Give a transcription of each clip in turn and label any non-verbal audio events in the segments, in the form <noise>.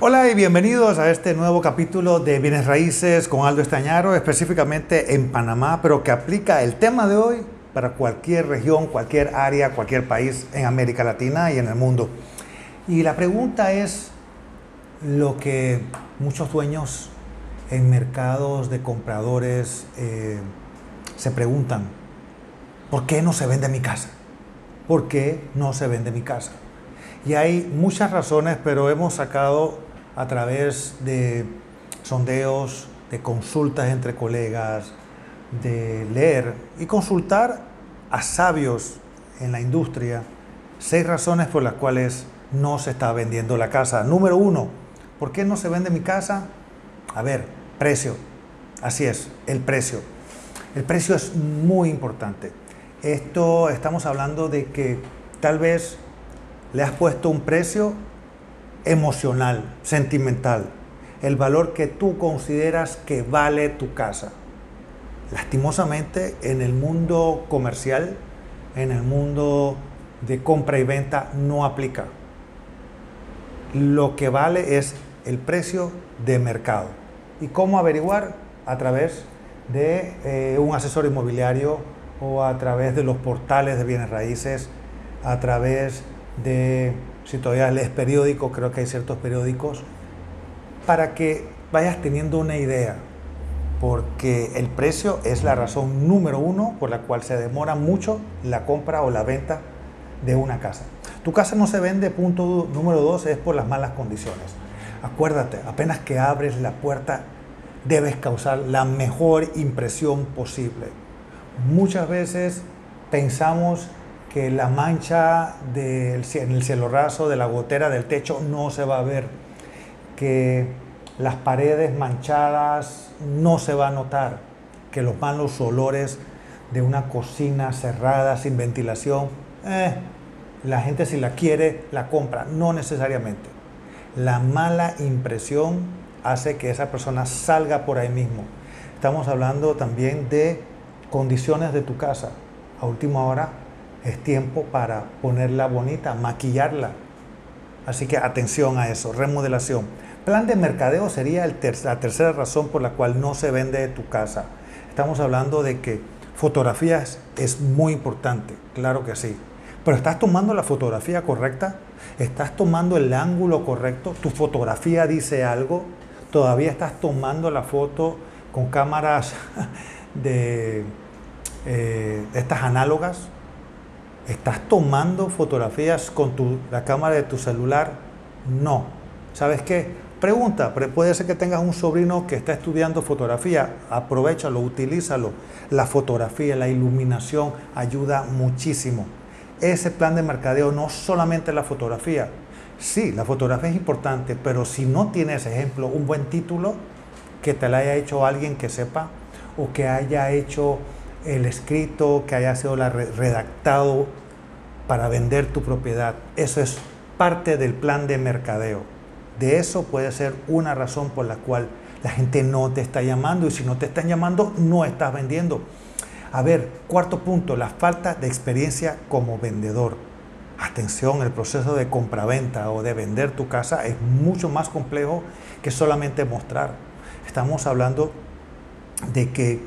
Hola y bienvenidos a este nuevo capítulo de Bienes Raíces con Aldo Estañaro, específicamente en Panamá, pero que aplica el tema de hoy para cualquier región, cualquier área, cualquier país en América Latina y en el mundo. Y la pregunta es lo que muchos dueños en mercados de compradores eh, se preguntan, ¿por qué no se vende mi casa? ¿Por qué no se vende mi casa? Y hay muchas razones, pero hemos sacado a través de sondeos, de consultas entre colegas, de leer y consultar a sabios en la industria, seis razones por las cuales no se está vendiendo la casa. Número uno, ¿por qué no se vende mi casa? A ver, precio. Así es, el precio. El precio es muy importante. Esto estamos hablando de que tal vez le has puesto un precio emocional, sentimental, el valor que tú consideras que vale tu casa. Lastimosamente, en el mundo comercial, en el mundo de compra y venta, no aplica. Lo que vale es el precio de mercado. ¿Y cómo averiguar? A través de eh, un asesor inmobiliario o a través de los portales de bienes raíces, a través de si todavía lees periódicos, creo que hay ciertos periódicos, para que vayas teniendo una idea, porque el precio es la razón número uno por la cual se demora mucho la compra o la venta de una casa. Tu casa no se vende, punto número dos, es por las malas condiciones. Acuérdate, apenas que abres la puerta, debes causar la mejor impresión posible. Muchas veces pensamos que la mancha del, en el cielo raso de la gotera del techo no se va a ver, que las paredes manchadas no se va a notar, que los malos olores de una cocina cerrada sin ventilación, eh, la gente si la quiere la compra, no necesariamente. La mala impresión hace que esa persona salga por ahí mismo. Estamos hablando también de condiciones de tu casa. A última hora es tiempo para ponerla bonita, maquillarla. Así que atención a eso, remodelación. Plan de mercadeo sería la tercera razón por la cual no se vende tu casa. Estamos hablando de que fotografías es muy importante, claro que sí. Pero estás tomando la fotografía correcta, estás tomando el ángulo correcto, tu fotografía dice algo, todavía estás tomando la foto con cámaras <laughs> de eh, estas análogas, ¿Estás tomando fotografías con la cámara de tu celular? No. ¿Sabes qué? Pregunta, puede ser que tengas un sobrino que está estudiando fotografía, aprovechalo, utilízalo. La fotografía, la iluminación ayuda muchísimo. Ese plan de mercadeo no solamente la fotografía. Sí, la fotografía es importante, pero si no tienes, ejemplo, un buen título que te la haya hecho alguien que sepa o que haya hecho el escrito, que haya sido redactado para vender tu propiedad. Eso es parte del plan de mercadeo. De eso puede ser una razón por la cual la gente no te está llamando y si no te están llamando, no estás vendiendo. A ver, cuarto punto, la falta de experiencia como vendedor. Atención, el proceso de compraventa o de vender tu casa es mucho más complejo que solamente mostrar. Estamos hablando de que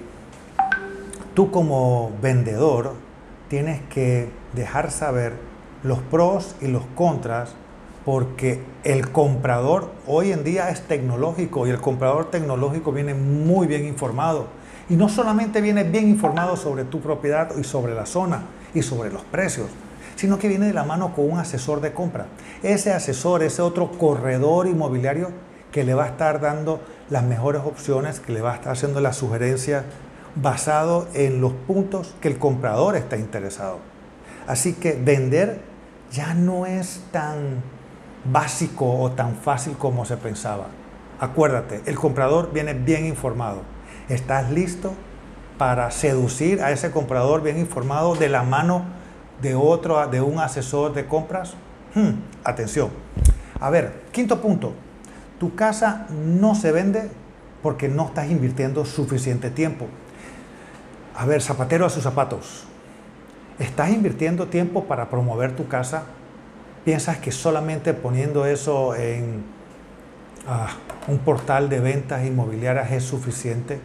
tú como vendedor tienes que dejar saber los pros y los contras porque el comprador hoy en día es tecnológico y el comprador tecnológico viene muy bien informado. Y no solamente viene bien informado sobre tu propiedad y sobre la zona y sobre los precios, sino que viene de la mano con un asesor de compra. Ese asesor, ese otro corredor inmobiliario que le va a estar dando las mejores opciones, que le va a estar haciendo la sugerencia basado en los puntos que el comprador está interesado. Así que vender ya no es tan básico o tan fácil como se pensaba. Acuérdate, el comprador viene bien informado. ¿Estás listo para seducir a ese comprador bien informado de la mano de otro, de un asesor de compras? Hmm, atención. A ver, quinto punto. Tu casa no se vende porque no estás invirtiendo suficiente tiempo. A ver, zapatero a sus zapatos. ¿Estás invirtiendo tiempo para promover tu casa? ¿Piensas que solamente poniendo eso en ah, un portal de ventas inmobiliarias es suficiente.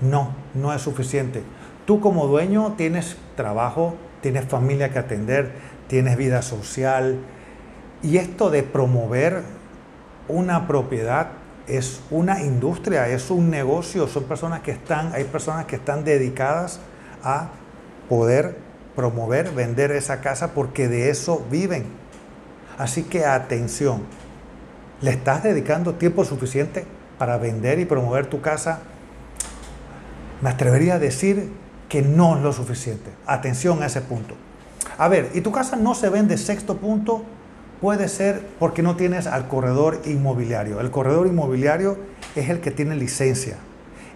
No, no es suficiente. Tú como dueño tienes trabajo, tienes familia que atender, tienes vida social. Y esto de promover una propiedad es una industria, es un negocio, son personas que están, hay personas que están dedicadas a poder promover, vender esa casa porque de eso viven. Así que atención, ¿le estás dedicando tiempo suficiente para vender y promover tu casa? Me atrevería a decir que no es lo suficiente. Atención a ese punto. A ver, y tu casa no se vende sexto punto Puede ser porque no tienes al corredor inmobiliario. El corredor inmobiliario es el que tiene licencia,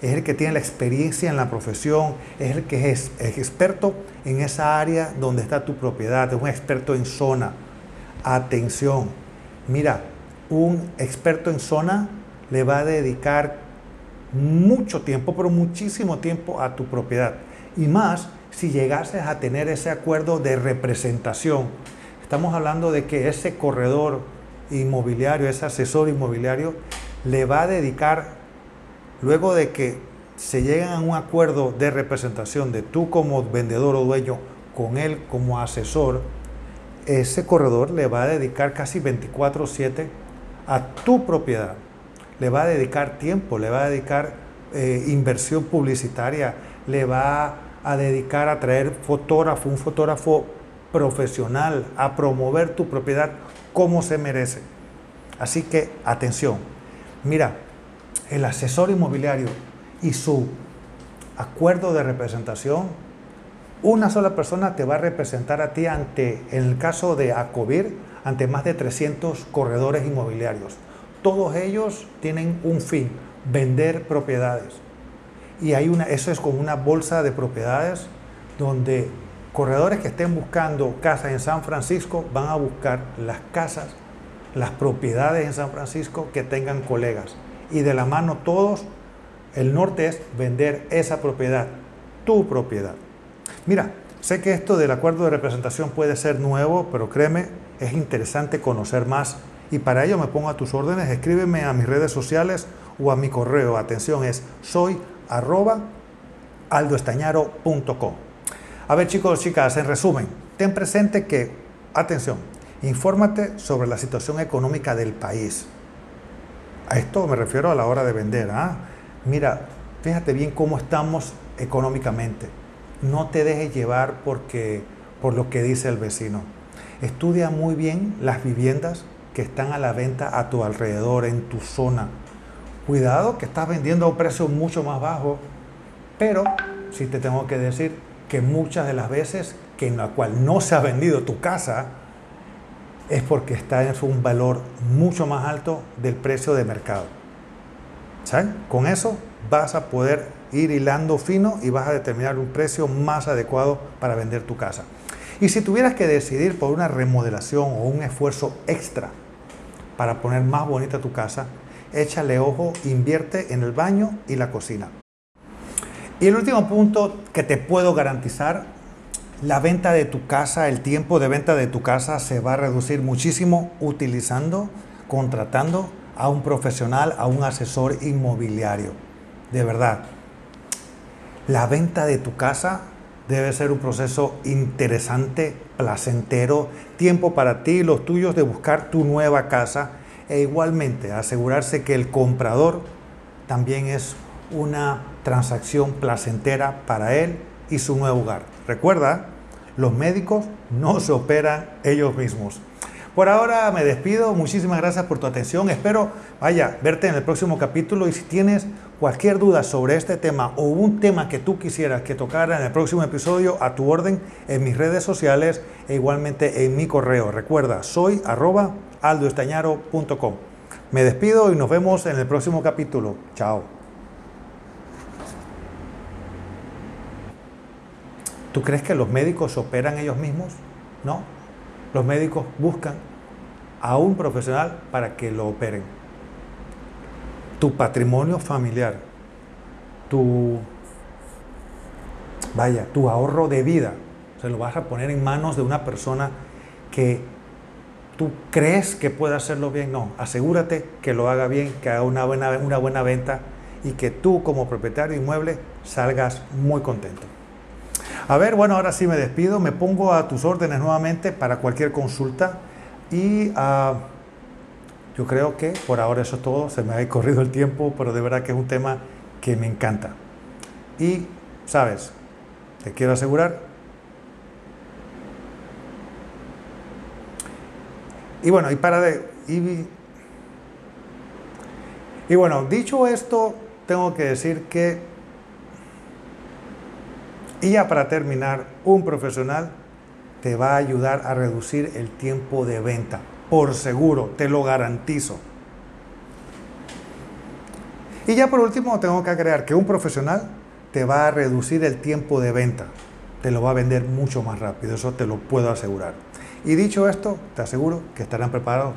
es el que tiene la experiencia en la profesión, es el que es, experto en esa área donde está tu propiedad, es un experto en zona. Atención, mira, un experto en zona le va a dedicar mucho tiempo, pero muchísimo tiempo a tu propiedad. Y más si llegases a tener ese acuerdo de representación Estamos hablando de que ese corredor inmobiliario, ese asesor inmobiliario, le va a dedicar, luego de que se llegan a un acuerdo de representación de tú como vendedor o dueño con él como asesor, ese corredor le va a dedicar casi 24/7 a tu propiedad. Le va a dedicar tiempo, le va a dedicar eh, inversión publicitaria, le va a dedicar a traer fotógrafo, un fotógrafo profesional a promover tu propiedad como se merece. Así que atención, mira, el asesor inmobiliario y su acuerdo de representación, una sola persona te va a representar a ti ante, en el caso de ACOBIR, ante más de 300 corredores inmobiliarios. Todos ellos tienen un fin, vender propiedades. Y hay una, eso es como una bolsa de propiedades donde corredores que estén buscando casas en San Francisco van a buscar las casas, las propiedades en San Francisco que tengan colegas. Y de la mano todos, el norte es vender esa propiedad, tu propiedad. Mira, sé que esto del acuerdo de representación puede ser nuevo, pero créeme, es interesante conocer más. Y para ello me pongo a tus órdenes, escríbeme a mis redes sociales o a mi correo. Atención, es soy arroba aldoestañaro.com. A ver chicos, chicas, en resumen, ten presente que, atención, infórmate sobre la situación económica del país. A esto me refiero a la hora de vender. ¿ah? Mira, fíjate bien cómo estamos económicamente. No te dejes llevar porque, por lo que dice el vecino. Estudia muy bien las viviendas que están a la venta a tu alrededor, en tu zona. Cuidado que estás vendiendo a un precio mucho más bajo, pero si te tengo que decir, que muchas de las veces que en la cual no se ha vendido tu casa es porque está en un valor mucho más alto del precio de mercado. ¿Sabes? Con eso vas a poder ir hilando fino y vas a determinar un precio más adecuado para vender tu casa. Y si tuvieras que decidir por una remodelación o un esfuerzo extra para poner más bonita tu casa, échale ojo, invierte en el baño y la cocina. Y el último punto que te puedo garantizar, la venta de tu casa, el tiempo de venta de tu casa se va a reducir muchísimo utilizando, contratando a un profesional, a un asesor inmobiliario. De verdad, la venta de tu casa debe ser un proceso interesante, placentero, tiempo para ti y los tuyos de buscar tu nueva casa e igualmente asegurarse que el comprador también es una transacción placentera para él y su nuevo hogar. Recuerda, los médicos no se operan ellos mismos. Por ahora me despido, muchísimas gracias por tu atención, espero vaya verte en el próximo capítulo y si tienes cualquier duda sobre este tema o un tema que tú quisieras que tocara en el próximo episodio, a tu orden en mis redes sociales e igualmente en mi correo. Recuerda, soy arroba aldoestañaro.com. Me despido y nos vemos en el próximo capítulo. Chao. ¿Tú crees que los médicos operan ellos mismos? No. Los médicos buscan a un profesional para que lo operen. Tu patrimonio familiar, tu vaya, tu ahorro de vida, se lo vas a poner en manos de una persona que tú crees que puede hacerlo bien, no, asegúrate que lo haga bien, que haga una buena, una buena venta y que tú como propietario de inmueble salgas muy contento. A ver, bueno, ahora sí me despido, me pongo a tus órdenes nuevamente para cualquier consulta y uh, yo creo que por ahora eso es todo, se me ha corrido el tiempo, pero de verdad que es un tema que me encanta. Y, sabes, te quiero asegurar. Y bueno, y para de... Y bueno, dicho esto, tengo que decir que, y ya para terminar, un profesional te va a ayudar a reducir el tiempo de venta, por seguro, te lo garantizo. Y ya por último, tengo que agregar que un profesional te va a reducir el tiempo de venta, te lo va a vender mucho más rápido, eso te lo puedo asegurar. Y dicho esto, te aseguro que estarán preparados